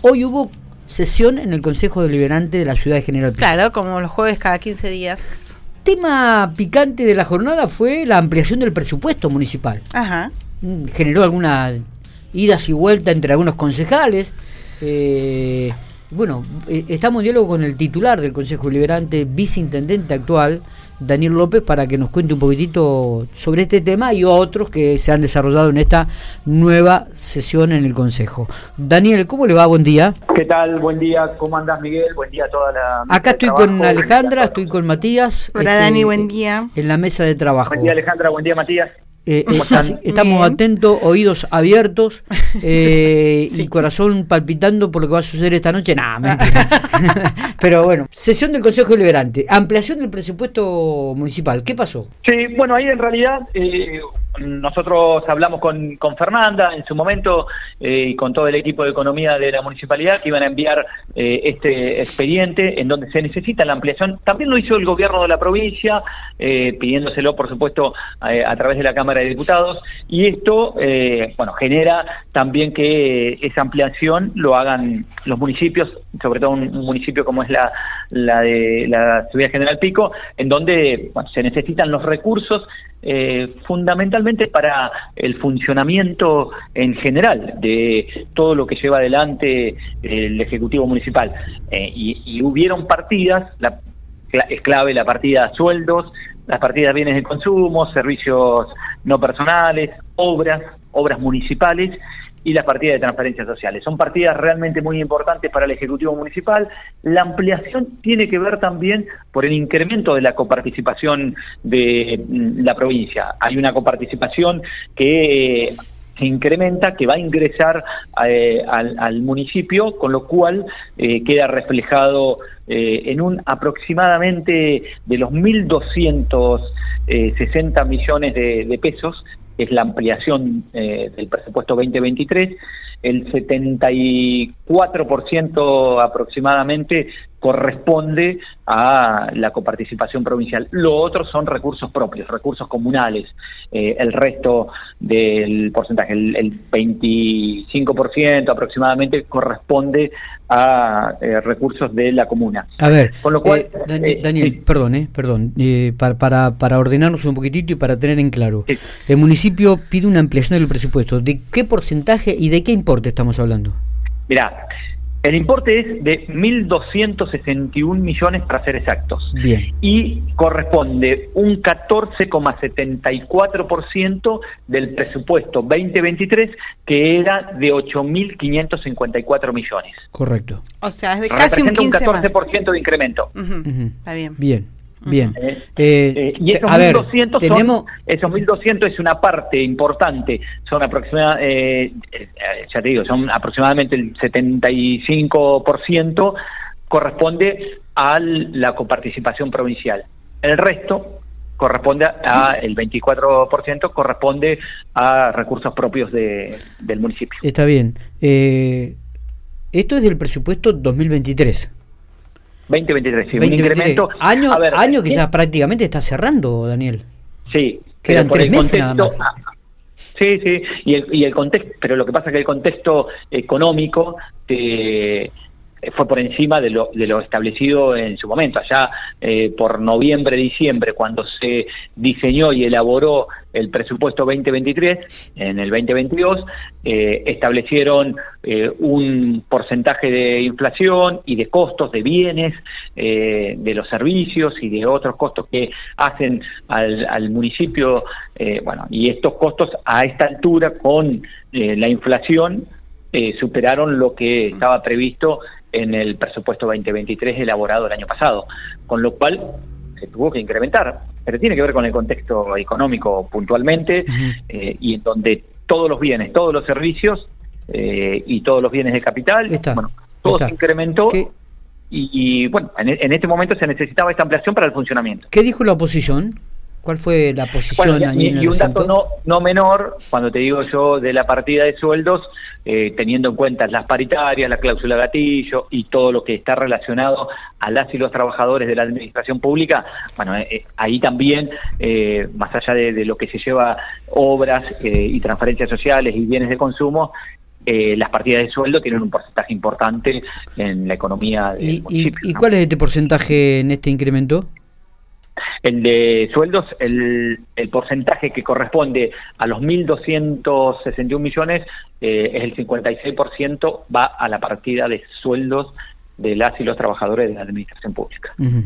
Hoy hubo sesión en el Consejo Deliberante de la Ciudad de General. Claro, como los jueves cada 15 días. Tema picante de la jornada fue la ampliación del presupuesto municipal. Ajá. Mm, generó algunas idas y vueltas entre algunos concejales. Eh, bueno, eh, estamos en diálogo con el titular del Consejo Deliberante, viceintendente actual, Daniel López para que nos cuente un poquitito sobre este tema y otros que se han desarrollado en esta nueva sesión en el Consejo. Daniel, ¿cómo le va? Buen día. ¿Qué tal? Buen día. ¿Cómo andas, Miguel? Buen día a toda la... Acá estoy con Alejandra, estoy con Matías. Hola, este, Dani, buen día. En la mesa de trabajo. Buen día, Alejandra. Buen día, Matías. Eh, estamos atentos, oídos abiertos eh, y corazón palpitando por lo que va a suceder esta noche. Nada, mentira. Pero bueno, sesión del Consejo Deliberante, ampliación del presupuesto municipal. ¿Qué pasó? Sí, bueno, ahí en realidad eh, nosotros hablamos con, con, Fernanda en su momento eh, y con todo el equipo de economía de la municipalidad que iban a enviar eh, este expediente en donde se necesita la ampliación. También lo hizo el gobierno de la provincia, eh, pidiéndoselo, por supuesto, a, través de la Cámara de Diputados. Y esto, bueno, genera también que esa ampliación lo hagan los municipios, sobre todo un, municipio como es la, la de la Ciudad General Pico, en donde se necesitan los recursos eh, fundamentalmente para el funcionamiento en general de todo lo que lleva adelante el Ejecutivo Municipal. Eh, y, hubieron partidas, la, es clave la partida sueldos, las partidas bienes de consumo, servicios no personales, obras, obras municipales y las partidas de transferencias sociales. Son partidas realmente muy importantes para el Ejecutivo Municipal. La ampliación tiene que ver también por el incremento de la coparticipación de mm, la provincia. Hay una coparticipación que se incrementa, que va a ingresar eh, al, municipio, con lo cual eh, queda reflejado eh, en un aproximadamente de los 1.260 millones de pesos es la ampliación eh, del presupuesto 2023. El 74% aproximadamente corresponde a la coparticipación provincial. Lo otro son recursos propios, recursos comunales. Eh, el resto del porcentaje, el, el 25% aproximadamente, corresponde a eh, recursos de la comuna. A ver, Con lo cual, eh, Daniel, perdón, perdón, para, para, para, ordenarnos un poquitito y para tener en claro. El municipio pide una ampliación del presupuesto. ¿De qué porcentaje y de qué importe estamos hablando? Mira, el importe es de 1.261 millones para ser exactos. Bien. Y corresponde un 14,74% del presupuesto 2023, que era de 8.554 millones. Correcto. O sea, es de casi un 15 un 14% de incremento. Está bien. Bien. Bien. Eh, eh, eh, y esos 1.200 tenemos... esos 1.200 es una parte importante, son aproximadamente, ya te digo, son aproximadamente el 75% corresponde a la coparticipación provincial. El resto corresponde a el 24% corresponde a recursos propios de, del municipio. Está bien. esto es del presupuesto 2023. 2023, sí, un incremento. Año, año que ya prácticamente está cerrando, Daniel. Sí. Quedan tres meses nada más. Ah, sí, sí, y el, y el contexto, pero lo que pasa es que el contexto económico te eh, fue por encima de lo, de lo establecido en su momento. Allá eh, por noviembre, diciembre, cuando se diseñó y elaboró el presupuesto 2023, en el 2022, eh, establecieron un porcentaje de inflación y de costos de bienes, de los servicios y de otros costos que hacen al, al municipio, bueno, y estos costos a esta altura con la inflación superaron lo que estaba previsto en el presupuesto 2023 elaborado el año pasado, con lo cual se tuvo que incrementar, pero tiene que ver con el contexto económico puntualmente eh, y en donde todos los bienes, todos los servicios eh, y todos los bienes de capital, bueno, todo se incrementó. Y, bueno, en, en, este momento se necesitaba esta ampliación para el funcionamiento. ¿Qué dijo la oposición? ¿Cuál fue la posición y, un dato no, no menor, cuando te digo yo de la partida de sueldos, eh, teniendo en cuenta las paritarias, la cláusula gatillo y todo lo que está relacionado a las y los trabajadores de la administración pública, bueno, eh, eh, ahí también, más allá de, lo que se lleva obras y transferencias sociales y bienes de consumo, eh, las partidas de sueldo tienen un porcentaje importante en la economía del ¿Y, municipio. y, y cuál es este porcentaje en este incremento? El de sueldos, el, el porcentaje que corresponde a los 1.261 millones eh, es el 56%, va a la partida de sueldos de las y los trabajadores de la administración pública. Ujú,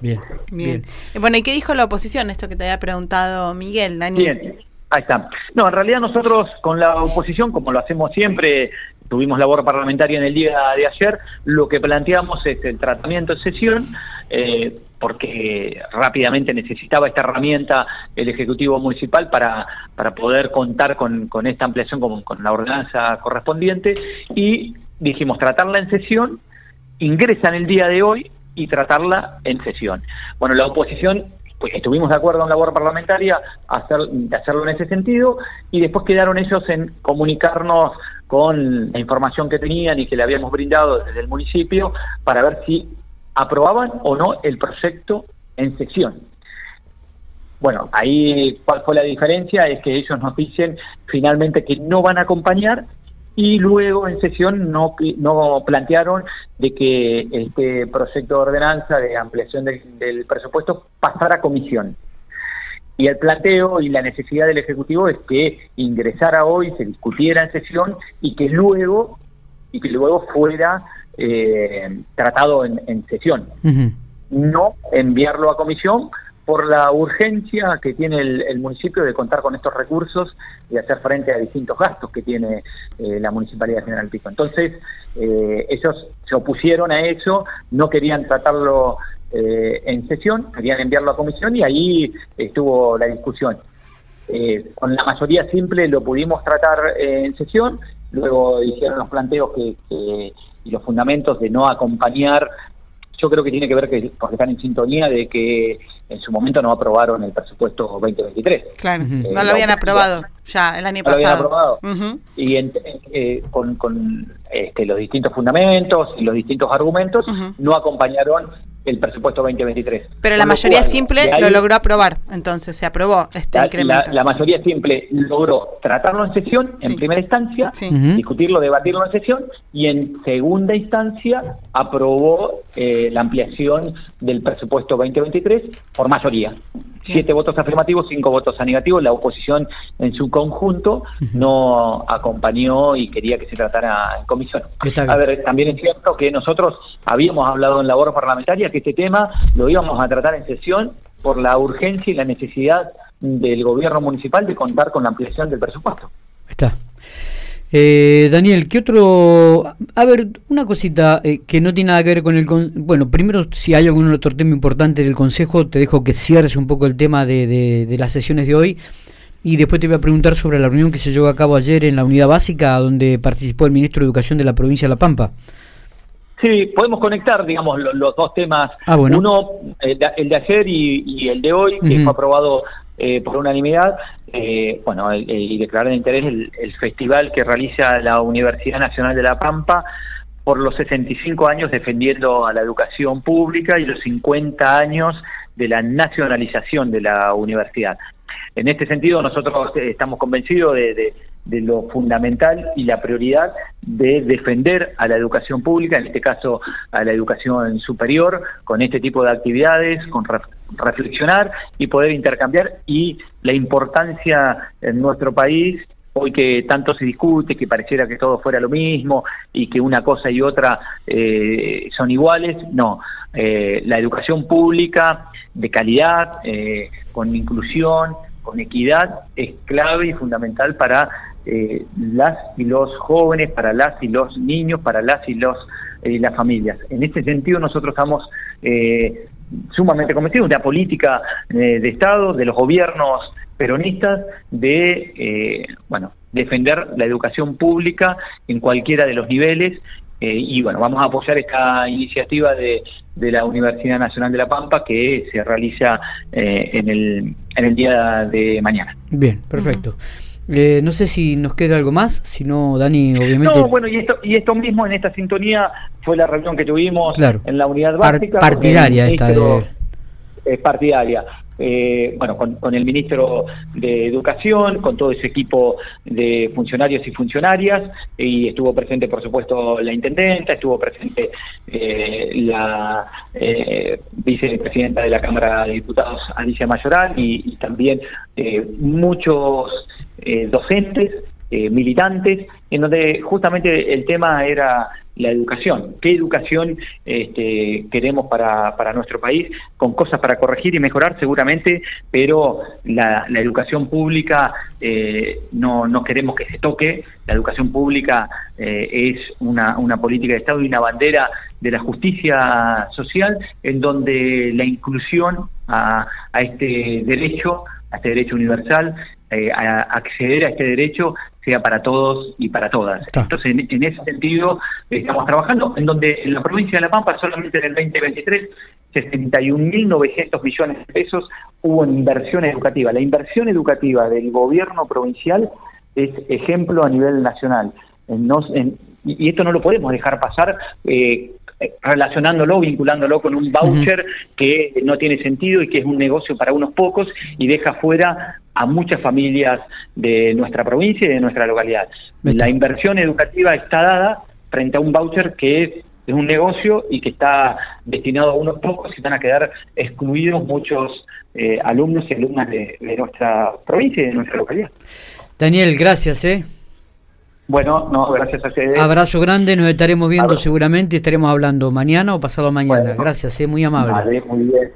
Bien, Bien. Eh, Bueno, ¿y qué dijo la oposición? Esto que te había preguntado Miguel, Dani. Bien, ahí está. No, en realidad nosotros con la oposición, como lo hacemos siempre, tuvimos labor parlamentaria en el día de ayer, lo que planteamos es el tratamiento en sesión, eh, porque rápidamente necesitaba esta herramienta el Ejecutivo Municipal para, para poder contar con, con esta ampliación, con, con la ordenanza correspondiente, y dijimos tratarla en sesión, ingresan el día de hoy y tratarla en sesión. Bueno, la oposición pues estuvimos de acuerdo en labor parlamentaria hacer, hacerlo en ese sentido y después quedaron ellos en comunicarnos con la información que tenían y que le habíamos brindado desde el municipio para ver si aprobaban o no el proyecto en sesión. Bueno, ahí cuál fue la diferencia es que ellos nos dicen finalmente que no van a acompañar y luego en sesión no, no plantearon de que este proyecto de ordenanza de ampliación del, del presupuesto pasara a comisión. Y el planteo y la necesidad del Ejecutivo es que ingresara hoy, se discutiera en sesión y que luego y que luego fuera eh, tratado en, en sesión. No enviarlo a comisión por la urgencia que tiene el, el municipio de contar con estos recursos y hacer frente a distintos gastos que tiene eh, la Municipalidad de General Pico. Entonces, eh, ellos se opusieron a eso, no querían tratarlo eh, en sesión, querían enviarlo a comisión y ahí estuvo la discusión. Eh, con la mayoría simple lo pudimos tratar eh, en sesión, luego hicieron los planteos que, que- y los fundamentos de no acompañar yo creo que tiene que ver que porque están en sintonía de que en su momento no aprobaron el presupuesto 2023. Claro, no lo habían aprobado ya el año No lo habían pasado. aprobado. Y en- eh, con, con, este, los distintos fundamentos y los distintos argumentos no acompañaron el presupuesto 2023. Pero la Con lo mayoría cual, simple ahí- lo logró aprobar, entonces se aprobó este la, incremento. la- la mayoría simple logró tratarlo en sesión, en Sí. primera instancia, Sí. Discutirlo, debatirlo en sesión, y en segunda instancia aprobó eh, la ampliación del presupuesto 2023 por mayoría. Siete votos afirmativos, cinco votos a negativos. La oposición en su conjunto no acompañó y quería que se tratara en comisión. A ver, también es cierto que nosotros habíamos hablado en labor parlamentaria que este tema lo íbamos a tratar en sesión por la urgencia y la necesidad del gobierno municipal de contar con la ampliación del presupuesto. Está. Eh, Daniel, ¿qué otro? A ver, una cosita eh, que no tiene nada que ver con el... con- Bueno, primero, si hay algún otro tema importante del Consejo, te dejo que cierres un poco el tema de, de- de las sesiones de hoy. Y después te voy a preguntar sobre la reunión que se llevó a cabo ayer en la unidad básica, donde participó el ministro de Educación de la provincia de La Pampa. Sí, podemos conectar, digamos, lo- los, dos temas. Ah, bueno. Uno, el de, el de ayer y, y el de hoy, que fue aprobado eh, por unanimidad. eh, bueno, y declarar de interés el, el festival que realiza la Universidad Nacional de La Pampa por los 65 años defendiendo a la educación pública y los 50 años de la nacionalización de la universidad. En este sentido, nosotros estamos convencidos de, de- de lo fundamental y la prioridad de defender a la educación pública, en este caso a la educación superior, con este tipo de actividades, con reflexionar y poder intercambiar y la importancia en nuestro país hoy que tanto se discute, que pareciera que todo fuera lo mismo y que una cosa y otra eh, son iguales, no. Eh, la educación pública de calidad, eh, con inclusión, con equidad, es clave y fundamental para eh, las y los jóvenes, para las y los niños, para las y los las familias. En este sentido nosotros estamos eh, sumamente convencidos de la política eh, de Estado, de los gobiernos peronistas, de eh, bueno defender la educación pública en cualquiera de los niveles eh, y bueno, vamos a apoyar esta iniciativa de, de la Universidad Nacional de La Pampa que se realiza eh, en, el, en el día de mañana. Bien, perfecto. Eh, no sé si nos queda algo más, si no, Dani, obviamente... No, bueno, y esto, y esto mismo en esta sintonía fue la reunión que tuvimos Claro. en la unidad Par- básica. partidaria esta de- es partidaria, eh, bueno, con, el ministro de Educación, con todo ese equipo de funcionarios y funcionarias, y estuvo presente, por supuesto, la intendenta, estuvo presente eh, la eh, vicepresidenta de la Cámara de Diputados, Alicia Mayoral, y, también muchos docentes, militantes, en donde justamente el tema era la educación. ¿Qué educación este, queremos para, para, nuestro país? Con cosas para corregir y mejorar seguramente, pero la, educación pública eh, no, no queremos que se toque. La educación pública eh, es una, una política de Estado y una bandera de la justicia social en donde la inclusión a este derecho, a este derecho universal, eh, a acceder a este derecho sea para todos y para todas. Entonces, en, ese sentido, estamos trabajando, en donde en la provincia de La Pampa solamente en el 2023, 61.900 millones de pesos hubo en inversión educativa. La inversión educativa del gobierno provincial es ejemplo a nivel nacional. y esto no lo podemos dejar pasar eh, relacionándolo, vinculándolo con un voucher que no tiene sentido y que es un negocio para unos pocos y deja fuera a muchas familias de nuestra provincia y de nuestra localidad. La inversión educativa está dada frente a un voucher que es, un negocio y que está destinado a unos pocos y van a quedar excluidos muchos eh, alumnos y alumnas de, nuestra provincia y de nuestra localidad. Daniel, gracias. ¿eh? Bueno, no, gracias a ustedes. Abrazo grande, nos estaremos viendo seguramente y estaremos hablando mañana o pasado mañana. gracias, ¿eh? muy amable. Vale, muy bien.